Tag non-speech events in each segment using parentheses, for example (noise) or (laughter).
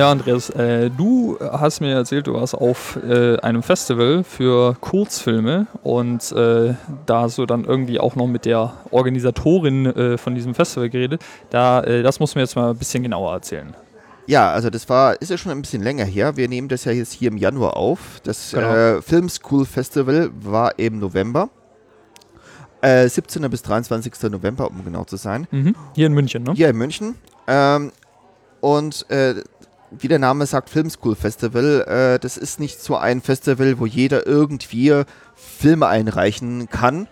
Ja, Andreas, äh, du hast mir erzählt, du warst auf äh, einem Festival für Kurzfilme und äh, da hast du dann irgendwie auch noch mit der Organisatorin äh, von diesem Festival geredet. Da, äh, das musst du mir jetzt mal ein bisschen genauer erzählen. Ja, also das war, ist ja schon ein bisschen länger her. Wir nehmen das ja jetzt hier im Januar auf. Das Genau. äh, Film School Festival war im November. Äh, 17. bis 23. November, um genau zu sein. Mhm. Hier in München, ne? Hier in München. Ähm, und äh, wie der Name sagt, Film School Festival, äh, das ist nicht so ein Festival, wo jeder irgendwie Filme einreichen kann,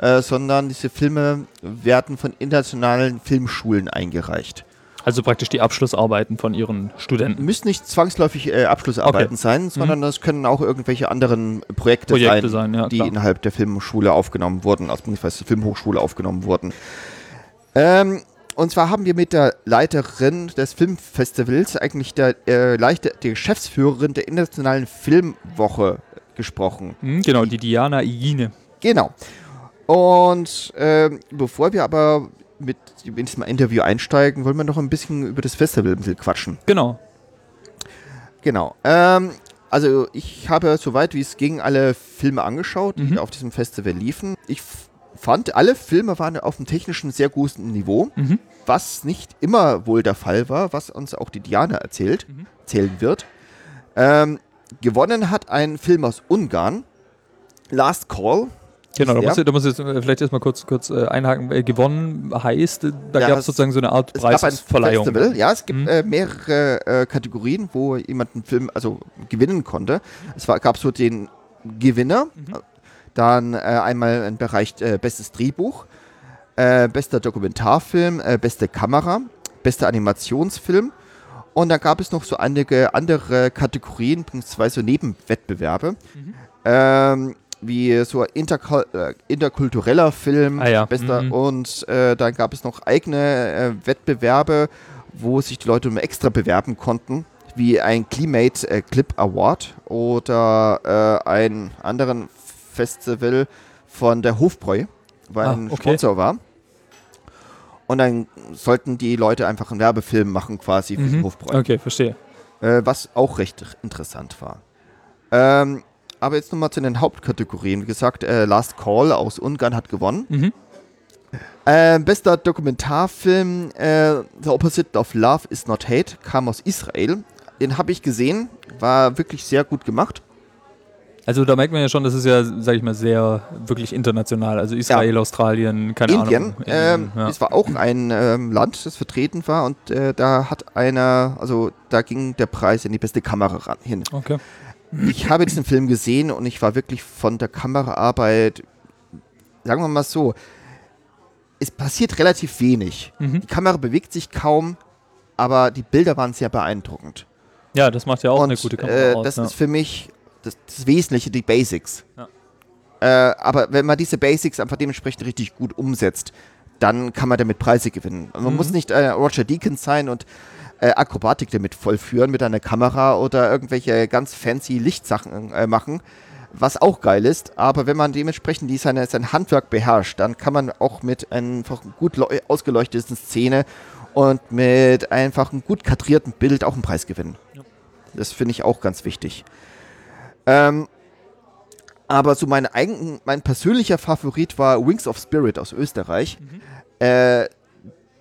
äh, sondern diese Filme werden von internationalen Filmschulen eingereicht. Also praktisch die Abschlussarbeiten von ihren Studenten. Müssen nicht zwangsläufig äh, Abschlussarbeiten Okay. sein, sondern das können auch irgendwelche anderen Projekte, Projekte sein, sein, ja, die klar. innerhalb der Filmschule aufgenommen wurden, also beziehungsweise Filmhochschule aufgenommen wurden. Ähm, und zwar haben wir mit der Leiterin des Filmfestivals, eigentlich der, äh, der Geschäftsführerin der Internationalen Filmwoche gesprochen. Mhm, genau, die Diana Igine. Genau. Und ähm, bevor wir aber mit in diesem Interview einsteigen, wollen wir noch ein bisschen über das Festival ein bisschen quatschen. Genau. Genau. Ähm, also ich habe soweit wie es ging alle Filme angeschaut, die Mhm. auf diesem Festival liefen. Ich fand, alle Filme waren auf dem technischen sehr guten Niveau, Mhm. was nicht immer wohl der Fall war, was uns auch die Diana erzählt, Mhm. erzählen wird. Ähm, gewonnen hat ein Film aus Ungarn, Last Call. Genau, da muss, ich, da muss ich jetzt äh, vielleicht erstmal kurz, kurz äh, einhaken. Äh, gewonnen heißt, äh, da Ja, gab es es- sozusagen so eine Art Es Preisverleihung. Festival, ja, es gibt Mhm. äh, mehrere äh, Kategorien, wo jemand einen Film also gewinnen konnte. Es war, gab so den Gewinner, Mhm. Dann äh, einmal im Bereich äh, bestes Drehbuch, äh, bester Dokumentarfilm, äh, beste Kamera, bester Animationsfilm und dann gab es noch so einige andere Kategorien, beziehungsweise so Nebenwettbewerbe. Mhm. Ähm, wie so interkul äh, interkultureller Film, Ah ja, bester mhm. und äh, dann gab es noch eigene Wettbewerbe, wo sich die Leute um extra bewerben konnten, wie ein Climate äh, Clip Award oder äh, ein anderen Festival von der Hofbräu, weil Ah, ein okay. Sponsor war. Und dann sollten die Leute einfach einen Werbefilm machen quasi für den Mhm. Hofbräu Okay, verstehe. äh, was auch recht interessant war. Ähm, aber jetzt nochmal zu den Hauptkategorien. Wie gesagt, äh, Last Call aus Ungarn hat gewonnen. Mhm. Äh, bester Dokumentarfilm äh, The Opposite of Love is Not Hate kam aus Israel. Den habe ich gesehen, war wirklich sehr gut gemacht. Also da merkt man ja schon, das ist ja, sag ich mal, sehr wirklich international. Also Israel, Australien, keine Indien, Ahnung. ähm, ja. es war auch ein ähm, Land, das vertreten war und äh, da hat einer, also da ging der Preis in die beste Kamera ran, hin. Okay. Ich habe diesen Film gesehen und ich war wirklich von der Kameraarbeit, sagen wir mal so, es passiert relativ wenig. Mhm. Die Kamera bewegt sich kaum, aber die Bilder waren sehr beeindruckend. Ja, das macht ja auch und eine gute Kamera äh, aus. das ja. ist für mich das, das Wesentliche, die Basics. Ja. Äh, aber wenn man diese Basics einfach dementsprechend richtig gut umsetzt, dann kann man damit Preise gewinnen. Man Mhm. muss nicht äh, Roger Deakins sein und äh, Akrobatik damit vollführen mit einer Kamera oder irgendwelche ganz fancy Lichtsachen äh, machen, was auch geil ist. Aber wenn man dementsprechend die seine, sein Handwerk beherrscht, dann kann man auch mit einfach gut leu- ausgeleuchteten Szene und mit einfach einem gut kadrierten Bild auch einen Preis gewinnen. Ja. Das finde ich auch ganz wichtig. Ähm, aber so mein, eigen, mein persönlicher Favorit war Wings of Spirit aus Österreich. Äh,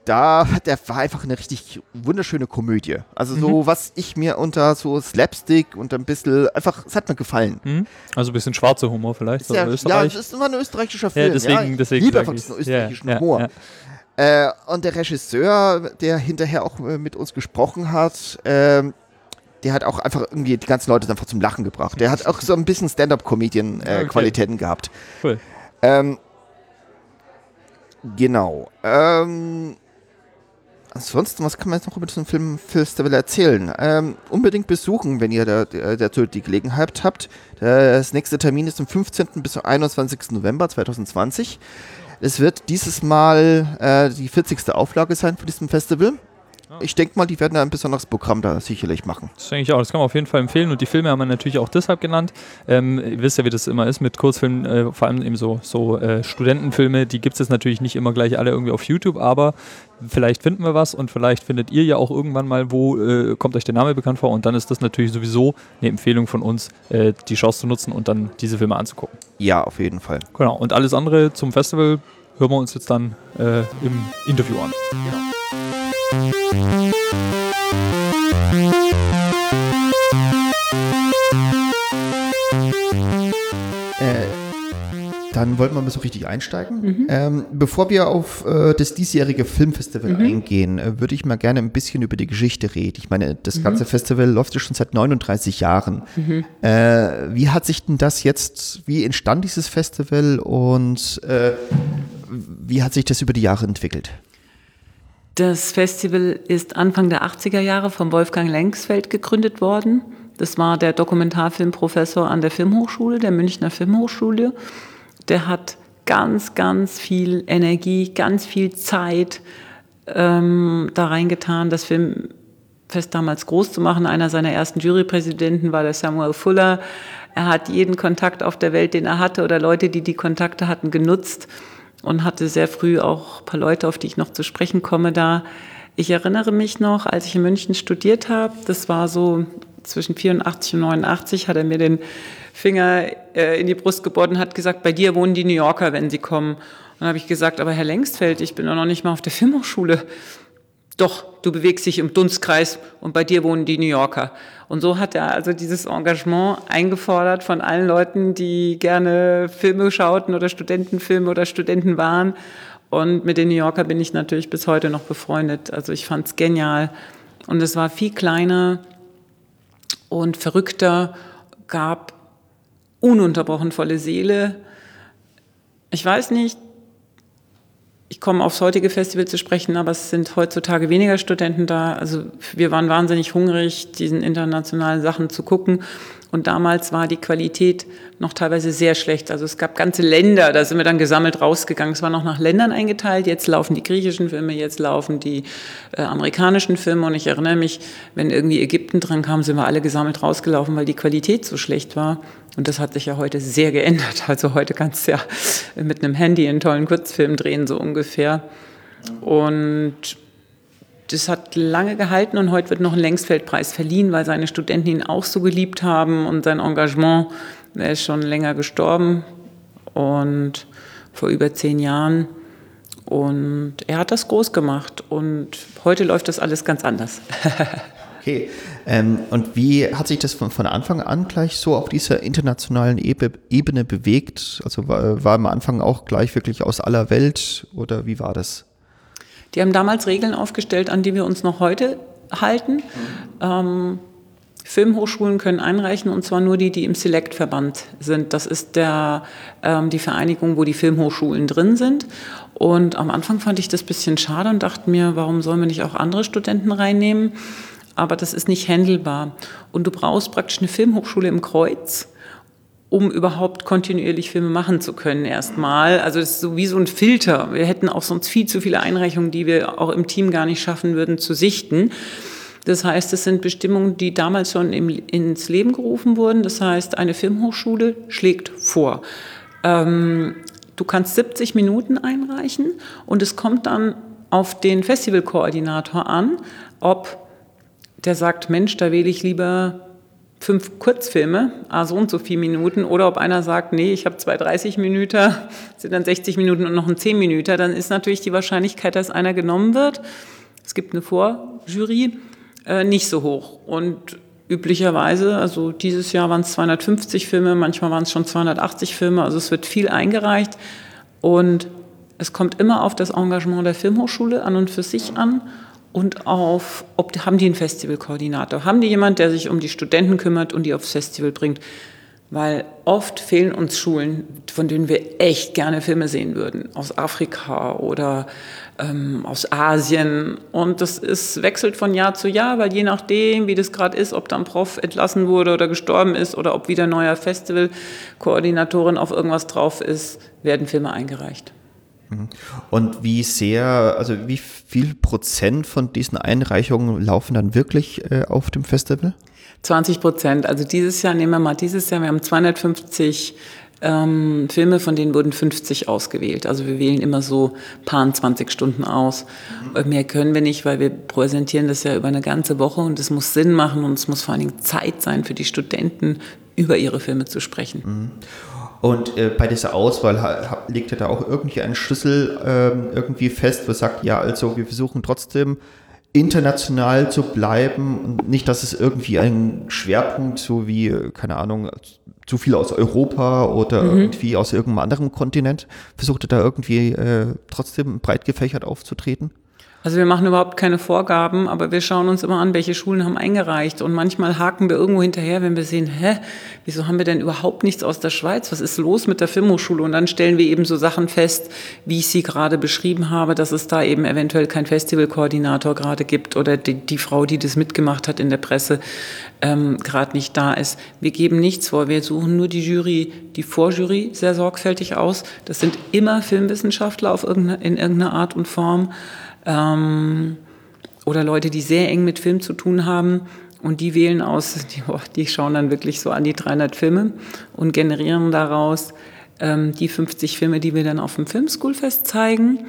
da, der war einfach eine richtig wunderschöne Komödie. Also so, was ich mir unter so Slapstick und ein bisschen, einfach, es hat mir gefallen. Mhm. Also ein bisschen schwarzer Humor vielleicht. Ja, aus ja, Österreich. das ist immer ein österreichischer Ja, Film. deswegen, ja. deswegen. Ich liebe einfach diesen österreichischen ja, Humor. Ja, Äh, und der Regisseur, der hinterher auch äh, mit uns gesprochen hat, ähm, der hat auch einfach irgendwie die ganzen Leute einfach zum Lachen gebracht. Der hat auch so ein bisschen Okay. Stand-up-Comedian-Qualitäten gehabt. Cool. Ähm, genau. Ähm, ansonsten, was kann man jetzt noch über diesen Filmfestival erzählen? Ähm, unbedingt besuchen, wenn ihr da, da, dazu die Gelegenheit habt. Das nächste Termin ist am 15. bis zum 21. November 2020. Es wird dieses Mal äh, die 40. Auflage sein von diesem Festival. Ich denke mal, die werden ein besonderes Programm da sicherlich machen. Das denke ich auch. Das kann man auf jeden Fall empfehlen. Und die Filme haben wir natürlich auch deshalb genannt. Ähm, ihr wisst ja, wie das immer ist mit Kurzfilmen, äh, vor allem eben so, so äh, Studentenfilme. Die gibt es natürlich nicht immer gleich alle irgendwie auf YouTube, aber vielleicht finden wir was und vielleicht findet ihr ja auch irgendwann mal, wo äh, kommt euch der Name bekannt vor. Und dann ist das natürlich sowieso eine Empfehlung von uns, äh, die Chance zu nutzen und dann diese Filme anzugucken. Ja, auf jeden Fall. Genau. Und alles andere zum Festival hören wir uns jetzt dann äh, im Interview an. Genau. Äh, dann wollten wir mal so richtig einsteigen. Mhm. Ähm, bevor wir auf äh, das diesjährige Filmfestival mhm. eingehen, äh, würde ich mal gerne ein bisschen über die Geschichte reden. Ich meine, das mhm. ganze Festival läuft ja schon seit 39 Jahren. Mhm. Äh, wie hat sich denn das jetzt, wie entstand dieses Festival und äh, wie hat sich das über die Jahre entwickelt? Das Festival ist Anfang der 80er Jahre von Wolfgang Lengsfeld gegründet worden. Das war der Dokumentarfilmprofessor an der Filmhochschule, der Münchner Filmhochschule. Der hat ganz, ganz viel Energie, ganz viel Zeit ähm, da reingetan, das Filmfest damals groß zu machen. Einer seiner ersten Jurypräsidenten war der Samuel Fuller. Er hat jeden Kontakt auf der Welt, den er hatte, oder Leute, die die Kontakte hatten, genutzt und hatte sehr früh auch ein paar Leute, auf die ich noch zu sprechen komme, da. Ich erinnere mich noch, als ich in München studiert habe, das war so zwischen 84 und 89, hat er mir den Finger äh, in die Brust gebohrt und hat gesagt, bei dir wohnen die New Yorker, wenn sie kommen. Und dann habe ich gesagt, aber Herr Längstfeld, ich bin doch noch nicht mal auf der Filmhochschule. Doch, du bewegst dich im Dunstkreis und bei dir wohnen die New Yorker. Und so hat er also dieses Engagement eingefordert von allen Leuten, die gerne Filme schauten oder Studentenfilme oder Studenten waren. Und mit den New Yorker bin ich natürlich bis heute noch befreundet. Also ich fand es genial. Und es war viel kleiner und verrückter, gab ununterbrochen volle Seele. Ich weiß nicht, ich komme aufs heutige Festival zu sprechen, aber es sind heutzutage weniger Studenten da. Also wir waren wahnsinnig hungrig, diesen internationalen Sachen zu gucken. Und damals war die Qualität noch teilweise sehr schlecht. Also es gab ganze Länder, da sind wir dann gesammelt rausgegangen. Es war noch nach Ländern eingeteilt. Jetzt laufen die griechischen Filme, jetzt laufen die äh, amerikanischen Filme. Und ich erinnere mich, wenn irgendwie Ägypten dran kam, sind wir alle gesammelt rausgelaufen, weil die Qualität so schlecht war. Und das hat sich ja heute sehr geändert. (laughs) Also heute kannst du ja mit einem Handy einen tollen Kurzfilm drehen, so ungefähr. Und das hat lange gehalten und heute wird noch ein Längsfeldpreis verliehen, weil seine Studenten ihn auch so geliebt haben und sein Engagement, er ist schon länger gestorben und vor über zehn Jahren. Und er hat das groß gemacht und heute läuft das alles ganz anders. (laughs) Okay. Ähm, und wie hat sich das von, von Anfang an gleich so auf dieser internationalen Ebe, Ebene bewegt? Also war, war am Anfang auch gleich wirklich aus aller Welt oder wie war das? Die haben damals Regeln aufgestellt, an die wir uns noch heute halten. Mhm. Ähm, Filmhochschulen können einreichen und zwar nur die, die im Select-Verband sind. Das ist der, ähm, die Vereinigung, wo die Filmhochschulen drin sind. Und am Anfang fand ich das ein bisschen schade und dachte mir, warum sollen wir nicht auch andere Studenten reinnehmen? aber das ist nicht handelbar. Und du brauchst praktisch eine Filmhochschule im Kreuz, um überhaupt kontinuierlich Filme machen zu können erstmal. Also das ist so wie so ein Filter. Wir hätten auch sonst viel zu viele Einreichungen, die wir auch im Team gar nicht schaffen würden zu sichten. Das heißt, es sind Bestimmungen, die damals schon im, ins Leben gerufen wurden. Das heißt, eine Filmhochschule schlägt vor. Ähm, du kannst 70 Minuten einreichen und es kommt dann auf den Festivalkoordinator an, ob der sagt, Mensch, da wähle ich lieber fünf Kurzfilme, ah, so und so viele Minuten, oder ob einer sagt, nee, ich habe zwei 30 Minuten, (laughs) sind dann 60 Minuten und noch ein 10 Minuten, dann ist natürlich die Wahrscheinlichkeit, dass einer genommen wird, es gibt eine Vorjury, äh, nicht so hoch. Und üblicherweise, also dieses Jahr waren es 250 Filme, manchmal waren es schon 280 Filme, also es wird viel eingereicht. Und es kommt immer auf das Engagement der Filmhochschule an und für sich an und auf, ob haben die einen Festivalkoordinator, haben die jemand, der sich um die Studenten kümmert und die aufs Festival bringt. Weil oft fehlen uns Schulen, von denen wir echt gerne Filme sehen würden, aus Afrika oder ähm, aus Asien. Und das ist, wechselt von Jahr zu Jahr, weil je nachdem, wie das gerade ist, ob dann Prof entlassen wurde oder gestorben ist oder ob wieder neuer Festivalkoordinatorin auf irgendwas drauf ist, werden Filme eingereicht. Mhm. Und wie sehr, also wie viel Prozent von diesen Einreichungen laufen dann wirklich äh, auf dem Festival? 20 Prozent. Also dieses Jahr, nehmen wir mal dieses Jahr, wir haben 250 ähm, Filme, von denen wurden 50 ausgewählt. Also wir wählen immer so paar 20 Stunden aus. Mhm. Mehr können wir nicht, weil wir präsentieren das ja über eine ganze Woche und es muss Sinn machen und es muss vor allen Dingen Zeit sein für die Studenten, über ihre Filme zu sprechen. Mhm. Und äh, bei dieser Auswahl legt er da auch irgendwie einen Schlüssel ähm, irgendwie fest, wo er sagt, ja, also wir versuchen trotzdem international zu bleiben und nicht, dass es irgendwie ein Schwerpunkt so wie, äh, keine Ahnung, zu viel aus Europa oder mhm. irgendwie aus irgendeinem anderen Kontinent, versucht er da irgendwie äh, trotzdem breit gefächert aufzutreten? Also wir machen überhaupt keine Vorgaben, aber wir schauen uns immer an, welche Schulen haben eingereicht. Und manchmal haken wir irgendwo hinterher, wenn wir sehen, hä, wieso haben wir denn überhaupt nichts aus der Schweiz? Was ist los mit der Filmhochschule? Und dann stellen wir eben so Sachen fest, wie ich sie gerade beschrieben habe, dass es da eben eventuell keinen Festivalkoordinator gerade gibt oder die, die Frau, die das mitgemacht hat in der Presse, ähm, gerade nicht da ist. Wir geben nichts vor. Wir suchen nur die Jury, die Vorjury sehr sorgfältig aus. Das sind immer Filmwissenschaftler auf irgendeine, in irgendeiner Art und Form ähm, oder Leute, die sehr eng mit Film zu tun haben. Und die wählen aus, (laughs) die, oh, die schauen dann wirklich so an die 300 Filme und generieren daraus ähm, die 50 Filme, die wir dann auf dem Filmschoolfest zeigen.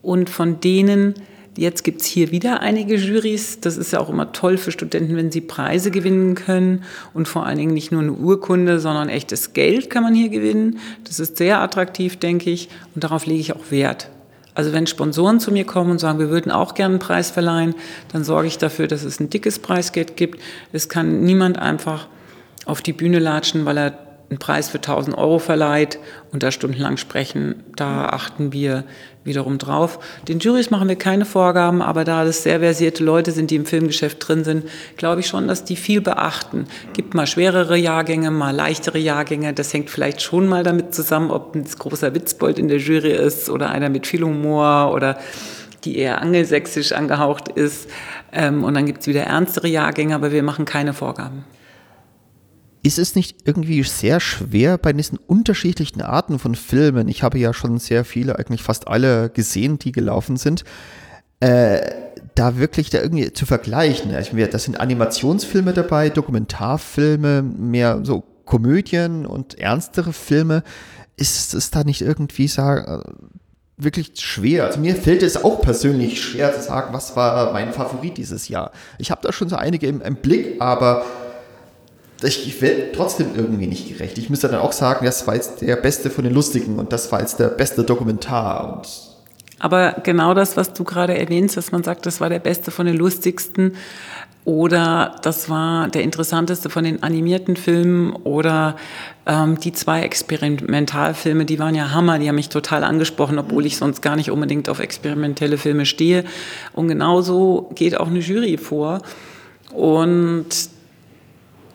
Und von denen, jetzt gibt es hier wieder einige Jurys. Das ist ja auch immer toll für Studenten, wenn sie Preise gewinnen können. Und vor allen Dingen nicht nur eine Urkunde, sondern echtes Geld kann man hier gewinnen. Das ist sehr attraktiv, denke ich. Und darauf lege ich auch Wert. Also wenn Sponsoren zu mir kommen und sagen, wir würden auch gerne einen Preis verleihen, dann sorge ich dafür, dass es ein dickes Preisgeld gibt. Es kann niemand einfach auf die Bühne latschen, weil er einen Preis für 1000 Euro verleiht und da stundenlang sprechen, da achten wir wiederum drauf. Den Jurys machen wir keine Vorgaben, aber da das sehr versierte Leute sind, die im Filmgeschäft drin sind, glaube ich schon, dass die viel beachten. Gibt mal schwerere Jahrgänge, mal leichtere Jahrgänge. Das hängt vielleicht schon mal damit zusammen, ob ein großer Witzbold in der Jury ist oder einer mit viel Humor oder die eher angelsächsisch angehaucht ist. Ähm, und dann gibt es wieder ernstere Jahrgänge, aber wir machen keine Vorgaben. Ist es nicht irgendwie sehr schwer bei diesen unterschiedlichen Arten von Filmen? Ich habe ja schon sehr viele, eigentlich fast alle gesehen, die gelaufen sind. Äh, da wirklich da irgendwie zu vergleichen. Das sind Animationsfilme dabei, Dokumentarfilme, mehr so Komödien und ernstere Filme. Ist es da nicht irgendwie sagen, wirklich schwer. Also mir fällt es auch persönlich schwer zu sagen, was war mein Favorit dieses Jahr. Ich habe da schon so einige im, im Blick, aber ich werde trotzdem irgendwie nicht gerecht. Ich müsste dann auch sagen, das war jetzt der beste von den Lustigen und das war jetzt der beste Dokumentar. Und Aber genau das, was du gerade erwähnst, dass man sagt, das war der beste von den lustigsten oder das war der interessanteste von den animierten Filmen oder ähm, die zwei Experimentalfilme, die waren ja Hammer, die haben mich total angesprochen, obwohl ich sonst gar nicht unbedingt auf experimentelle Filme stehe. Und genauso geht auch eine Jury vor. Und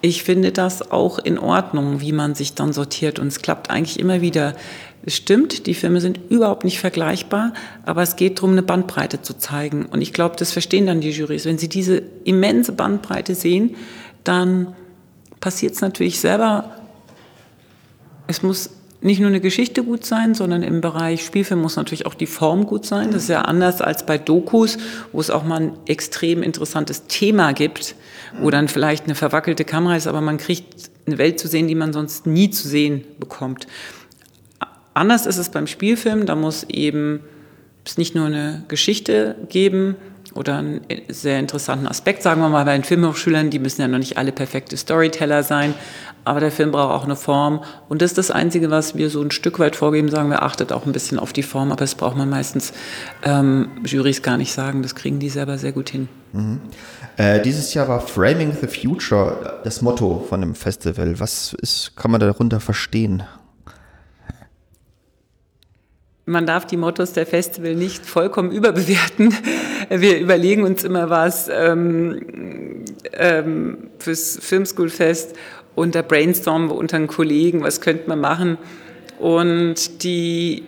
ich finde das auch in Ordnung, wie man sich dann sortiert. Und es klappt eigentlich immer wieder. Es stimmt, die Filme sind überhaupt nicht vergleichbar, aber es geht darum, eine Bandbreite zu zeigen. Und ich glaube, das verstehen dann die Jurys. Wenn sie diese immense Bandbreite sehen, dann passiert es natürlich selber. Es muss nicht nur eine Geschichte gut sein, sondern im Bereich Spielfilm muss natürlich auch die Form gut sein. Das ist ja anders als bei Dokus, wo es auch mal ein extrem interessantes Thema gibt, wo dann vielleicht eine verwackelte Kamera ist, aber man kriegt eine Welt zu sehen, die man sonst nie zu sehen bekommt. Anders ist es beim Spielfilm, da muss eben es nicht nur eine Geschichte geben, oder einen sehr interessanten Aspekt, sagen wir mal, bei den Filmhochschülern, die müssen ja noch nicht alle perfekte Storyteller sein, aber der Film braucht auch eine Form. Und das ist das Einzige, was wir so ein Stück weit vorgeben, sagen wir, achtet auch ein bisschen auf die Form, aber das braucht man meistens ähm, Jurys gar nicht sagen, das kriegen die selber sehr gut hin. Mhm. Äh, dieses Jahr war Framing the Future das Motto von dem Festival. Was ist, kann man darunter verstehen? man darf die Mottos der Festival nicht vollkommen überbewerten. Wir überlegen uns immer was ähm, ähm, fürs Filmschoolfest und da brainstormen wir unter den Kollegen, was könnte man machen. Und die,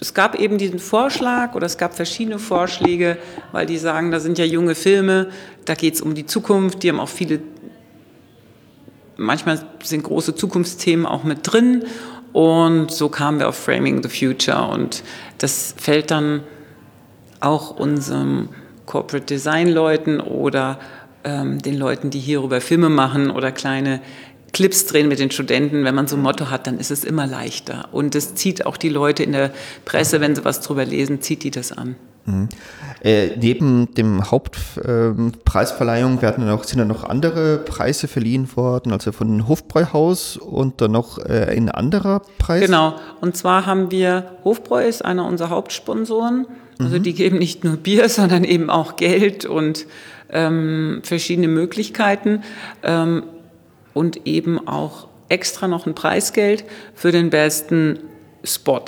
es gab eben diesen Vorschlag oder es gab verschiedene Vorschläge, weil die sagen, da sind ja junge Filme, da geht es um die Zukunft, die haben auch viele, manchmal sind große Zukunftsthemen auch mit drin Und so kamen wir auf Framing the Future. Und das fällt dann auch unserem Corporate Design Leuten oder ähm, den Leuten, die hierüber Filme machen oder kleine Clips drehen mit den Studenten, wenn man so ein Motto hat, dann ist es immer leichter. Und es zieht auch die Leute in der Presse, wenn sie was drüber lesen, zieht die das an. Mhm. Äh, neben dem Hauptpreisverleihung äh, werden noch, sind dann noch andere Preise verliehen worden, also von Hofbräuhaus und dann noch äh, ein anderer Preis. Genau, und zwar haben wir, Hofbräu ist einer unserer Hauptsponsoren. Also mhm. die geben nicht nur Bier, (laughs) sondern eben auch Geld und ähm, verschiedene Möglichkeiten ähm, und eben auch extra noch ein Preisgeld für den besten Spot.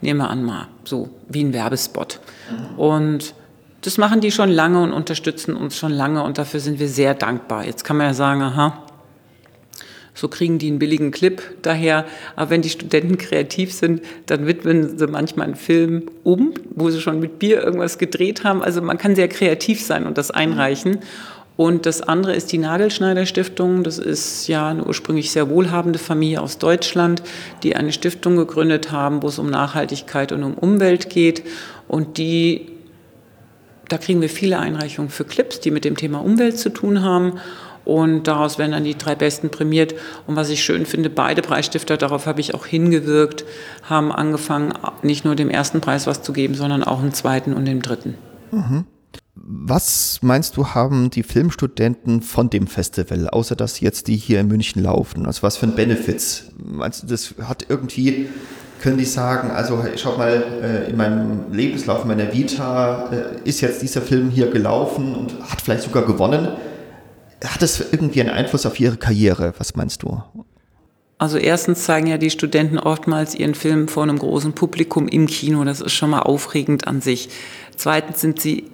Nehmen wir an mal, so wie ein Werbespot. Und das machen die schon lange und unterstützen uns schon lange und dafür sind wir sehr dankbar. Jetzt kann man ja sagen, aha, so kriegen die einen billigen Clip daher. Aber wenn die Studenten kreativ sind, dann widmen sie manchmal einen Film um, wo sie schon mit Bier irgendwas gedreht haben. Also man kann sehr kreativ sein und das einreichen. Und das andere ist die Nagelschneider Stiftung. Das ist ja eine ursprünglich sehr wohlhabende Familie aus Deutschland, die eine Stiftung gegründet haben, wo es um Nachhaltigkeit und um Umwelt geht. Und die, da kriegen wir viele Einreichungen für Clips, die mit dem Thema Umwelt zu tun haben. Und daraus werden dann die drei Besten prämiert. Und was ich schön finde, beide Preisstifter, darauf habe ich auch hingewirkt, haben angefangen, nicht nur dem ersten Preis was zu geben, sondern auch einen zweiten und den dritten. Mhm. Was meinst du, haben die Filmstudenten von dem Festival, außer dass jetzt die hier in München laufen? Also was für ein Benefits? Meinst du, das hat irgendwie können die sagen, also schau mal, äh, in meinem Lebenslauf, in meiner Vita äh, ist jetzt dieser Film hier gelaufen und hat vielleicht sogar gewonnen. Hat es irgendwie einen Einfluss auf ihre Karriere? Was meinst du? Also erstens zeigen ja die Studenten oftmals ihren Film vor einem großen Publikum im Kino. Das ist schon mal aufregend an sich. Zweitens sind sie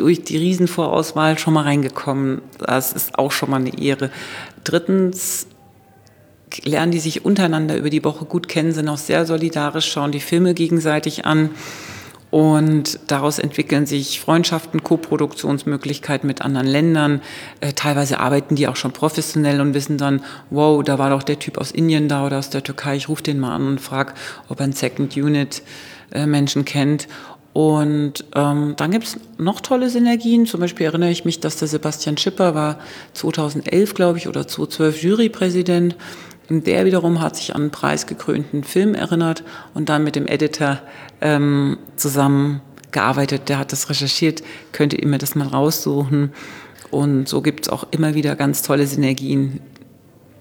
durch die Riesenvorauswahl schon mal reingekommen. Das ist auch schon mal eine Ehre. Drittens lernen die sich untereinander über die Woche gut kennen, sind auch sehr solidarisch, schauen die Filme gegenseitig an. Und daraus entwickeln sich Freundschaften, Koproduktionsmöglichkeiten mit anderen Ländern. Äh, teilweise arbeiten die auch schon professionell und wissen dann, wow, da war doch der Typ aus Indien da oder aus der Türkei. Ich rufe den mal an und frage, ob er einen Second Unit äh, Menschen kennt. Und ähm, dann gibt es noch tolle Synergien. Zum Beispiel erinnere ich mich, dass der Sebastian Schipper war 2011, glaube ich, oder 2012 Jurypräsident. Und der wiederum hat sich an einen preisgekrönten Film erinnert und dann mit dem Editor ähm, zusammengearbeitet. Der hat das recherchiert, könnte ihr mir das mal raussuchen. Und so gibt es auch immer wieder ganz tolle Synergien.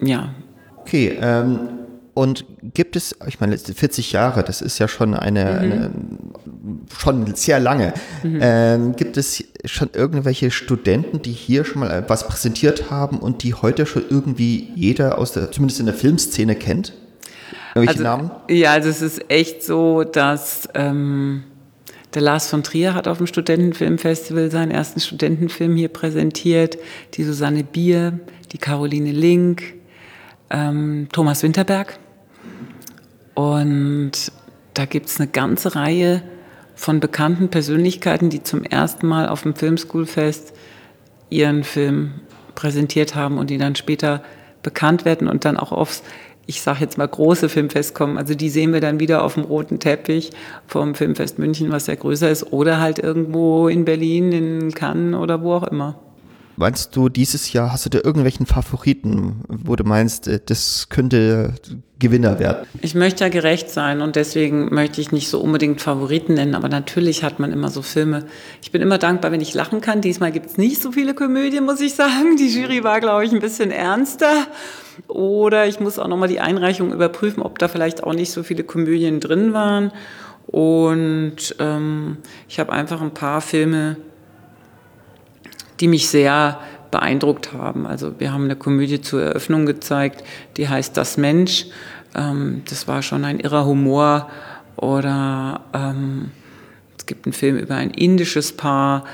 Ja. Okay, ähm, und gibt es, ich meine, 40 Jahre, das ist ja schon eine, mhm. eine schon sehr lange. Mhm. Ähm, gibt es schon irgendwelche Studenten, die hier schon mal was präsentiert haben und die heute schon irgendwie jeder aus der, zumindest in der Filmszene kennt? Irgendwelche also, Namen? Ja, also es ist echt so, dass ähm, der Lars von Trier hat auf dem Studentenfilmfestival seinen ersten Studentenfilm hier präsentiert, die Susanne Bier, die Caroline Link, ähm, Thomas Winterberg. Und da gibt es eine ganze Reihe von bekannten Persönlichkeiten, die zum ersten Mal auf dem Filmschoolfest ihren Film präsentiert haben und die dann später bekannt werden und dann auch aufs, ich sage jetzt mal, große Filmfest kommen. Also die sehen wir dann wieder auf dem roten Teppich vom Filmfest München, was ja größer ist, oder halt irgendwo in Berlin, in Cannes oder wo auch immer. Meinst du, dieses Jahr hast du da irgendwelchen Favoriten, wo du meinst, äh, das könnte Gewinner werden? Ich möchte ja gerecht sein und deswegen möchte ich nicht so unbedingt Favoriten nennen, aber natürlich hat man immer so Filme. Ich bin immer dankbar, wenn ich lachen kann. Diesmal gibt es nicht so viele Komödien, muss ich sagen. Die Jury war, glaube ich, ein bisschen ernster. Oder ich muss auch nochmal die Einreichung überprüfen, ob da vielleicht auch nicht so viele Komödien drin waren. Und ähm, ich habe einfach ein paar Filme die mich sehr beeindruckt haben. Also wir haben eine Komödie zur Eröffnung gezeigt, die heißt Das Mensch. Ähm, das war schon ein irrer Humor. Oder ähm, es gibt einen Film über ein indisches Paar.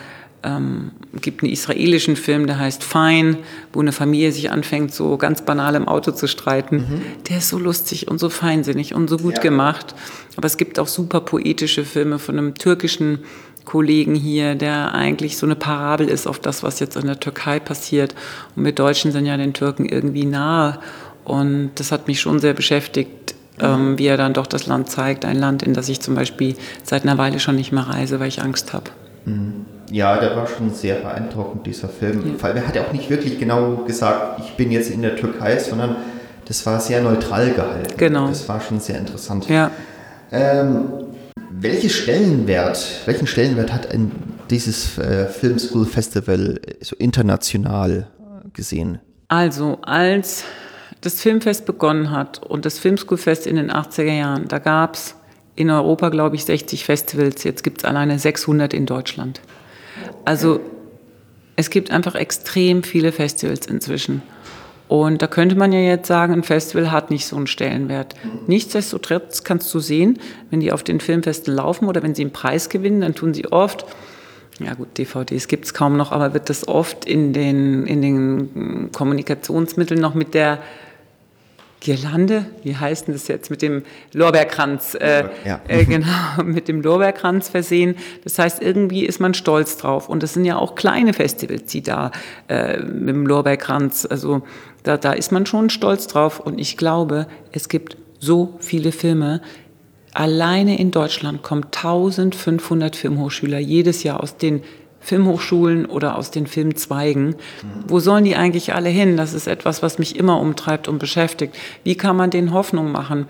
Ähm, gibt einen israelischen Film, der heißt Fine, wo eine Familie sich anfängt, so ganz banal im Auto zu streiten. Mhm. Der ist so lustig und so feinsinnig und so gut ja. gemacht. Aber es gibt auch super poetische Filme von einem türkischen Kollegen hier, der eigentlich so eine Parabel ist auf das, was jetzt in der Türkei passiert. Und wir Deutschen sind ja den Türken irgendwie nahe. Und das hat mich schon sehr beschäftigt, ähm, wie er dann doch das Land zeigt. Ein Land, in das ich zum Beispiel seit einer Weile schon nicht mehr reise, weil ich Angst habe. Mhm. Ja, der war schon sehr beeindruckend, dieser Film. Ja. Vor allem, er hat ja auch nicht wirklich genau gesagt, ich bin jetzt in der Türkei, sondern das war sehr neutral gehalten. Genau. Das war schon sehr interessant. Ja. Ähm, welche Stellenwert, welchen Stellenwert hat ein, dieses äh, Film School Festival so international gesehen? Also, als das Filmfest begonnen hat und das Filmschoolfest in den 80er Jahren, da gab es in Europa, glaube ich, 60 Festivals. Jetzt gibt es alleine 600 in Deutschland. Also es gibt einfach extrem viele Festivals inzwischen. Und da könnte man ja jetzt sagen, ein Festival hat nicht so einen Stellenwert. Nichtsdestotrotz kannst du sehen, wenn die auf den Filmfesten laufen oder wenn sie einen Preis gewinnen, dann tun sie oft, ja gut, DVDs gibt es kaum noch, aber wird das oft in den, in den Kommunikationsmitteln noch mit der Girlande, wie heißt denn das jetzt, mit dem Lorbeerkranz, äh, ja. äh, genau, (laughs) mit dem Lorbeerkranz versehen. Das heißt, irgendwie ist man stolz drauf. Und das sind ja auch kleine Festivals, die da äh, mit dem Lorbeerkranz, also da, da ist man schon stolz drauf. Und ich glaube, es gibt so viele Filme. Alleine in Deutschland kommen 1500 Filmhochschüler jedes Jahr aus den Filmhochschulen oder aus den Filmzweigen. Wo sollen die eigentlich alle hin? Das ist etwas, was mich immer umtreibt und beschäftigt. Wie kann man denen Hoffnung machen?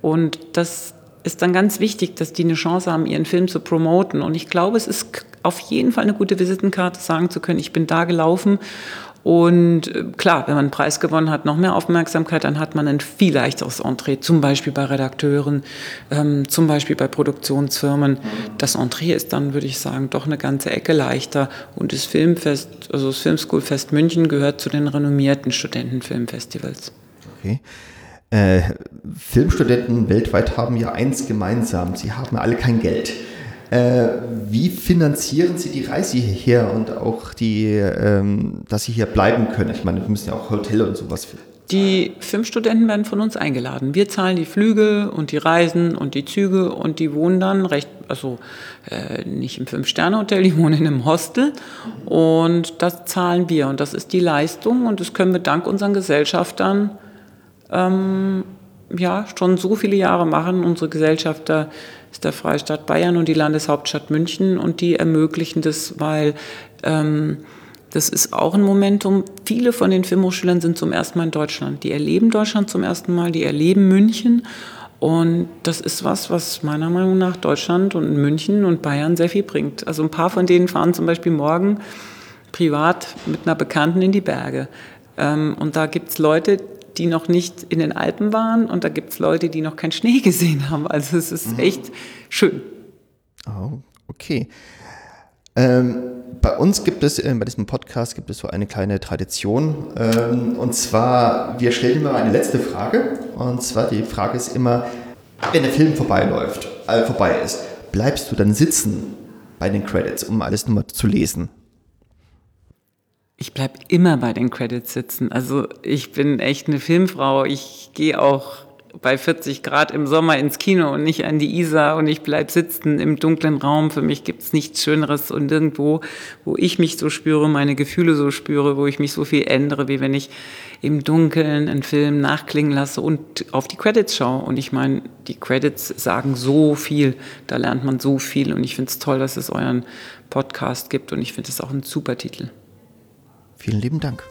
Und das ist dann ganz wichtig, dass die eine Chance haben, ihren Film zu promoten. Und ich glaube, es ist auf jeden Fall eine gute Visitenkarte, sagen zu können, ich bin da gelaufen und äh, klar, wenn man einen Preis gewonnen hat, noch mehr Aufmerksamkeit, dann hat man ein viel leichteres Entree, zum Beispiel bei Redakteuren, ähm, zum Beispiel bei Produktionsfirmen. Das Entree ist dann, würde ich sagen, doch eine ganze Ecke leichter. Und das Filmfest, also das Filmschoolfest München gehört zu den renommierten Studentenfilmfestivals. Okay. Äh, Filmstudenten weltweit haben ja eins gemeinsam, sie haben alle kein Geld. Äh, wie finanzieren Sie die Reise hierher und auch die, ähm, dass Sie hier bleiben können? Ich meine, wir müssen ja auch Hotel und sowas. Für die Filmstudenten werden von uns eingeladen. Wir zahlen die Flüge und die Reisen und die Züge und die wohnen dann recht, also äh, nicht im Fünf-Sterne-Hotel, die wohnen in einem Hostel und das zahlen wir und das ist die Leistung und das können wir dank unseren Gesellschaftern ähm, ja schon so viele Jahre machen. Unsere Gesellschafter ist der Freistaat Bayern und die Landeshauptstadt München und die ermöglichen das, weil ähm, das ist auch ein Momentum. Viele von den Filmhochschülern sind zum ersten Mal in Deutschland. Die erleben Deutschland zum ersten Mal, die erleben München. Und das ist was, was meiner Meinung nach Deutschland und München und Bayern sehr viel bringt. Also ein paar von denen fahren zum Beispiel morgen privat mit einer Bekannten in die Berge. Ähm, und da gibt es Leute, die noch nicht in den Alpen waren und da gibt es Leute, die noch keinen Schnee (laughs) gesehen haben. Also es ist mhm. echt schön. Oh, okay. Ähm, bei uns gibt es, äh, bei diesem Podcast gibt es so eine kleine Tradition. Ähm, und zwar, wir stellen immer eine letzte Frage. Und zwar die Frage ist immer, wenn der Film vorbeiläuft, äh, vorbei ist, bleibst du dann sitzen bei den Credits, um alles nochmal zu lesen? Ich bleib immer bei den Credits sitzen. Also ich bin echt eine Filmfrau. Ich gehe auch bei 40 Grad im Sommer ins Kino und nicht an die Isar und ich bleib sitzen im dunklen Raum. Für mich gibt's nichts Schöneres und irgendwo, wo ich mich so spüre, meine Gefühle so spüre, wo ich mich so viel ändere, wie wenn ich im Dunkeln einen Film nachklingen lasse und auf die Credits schaue. Und ich meine, die Credits sagen so viel, da lernt man so viel und ich finde es toll, dass es euren Podcast gibt und ich finde es auch ein super Titel. Vielen lieben Dank.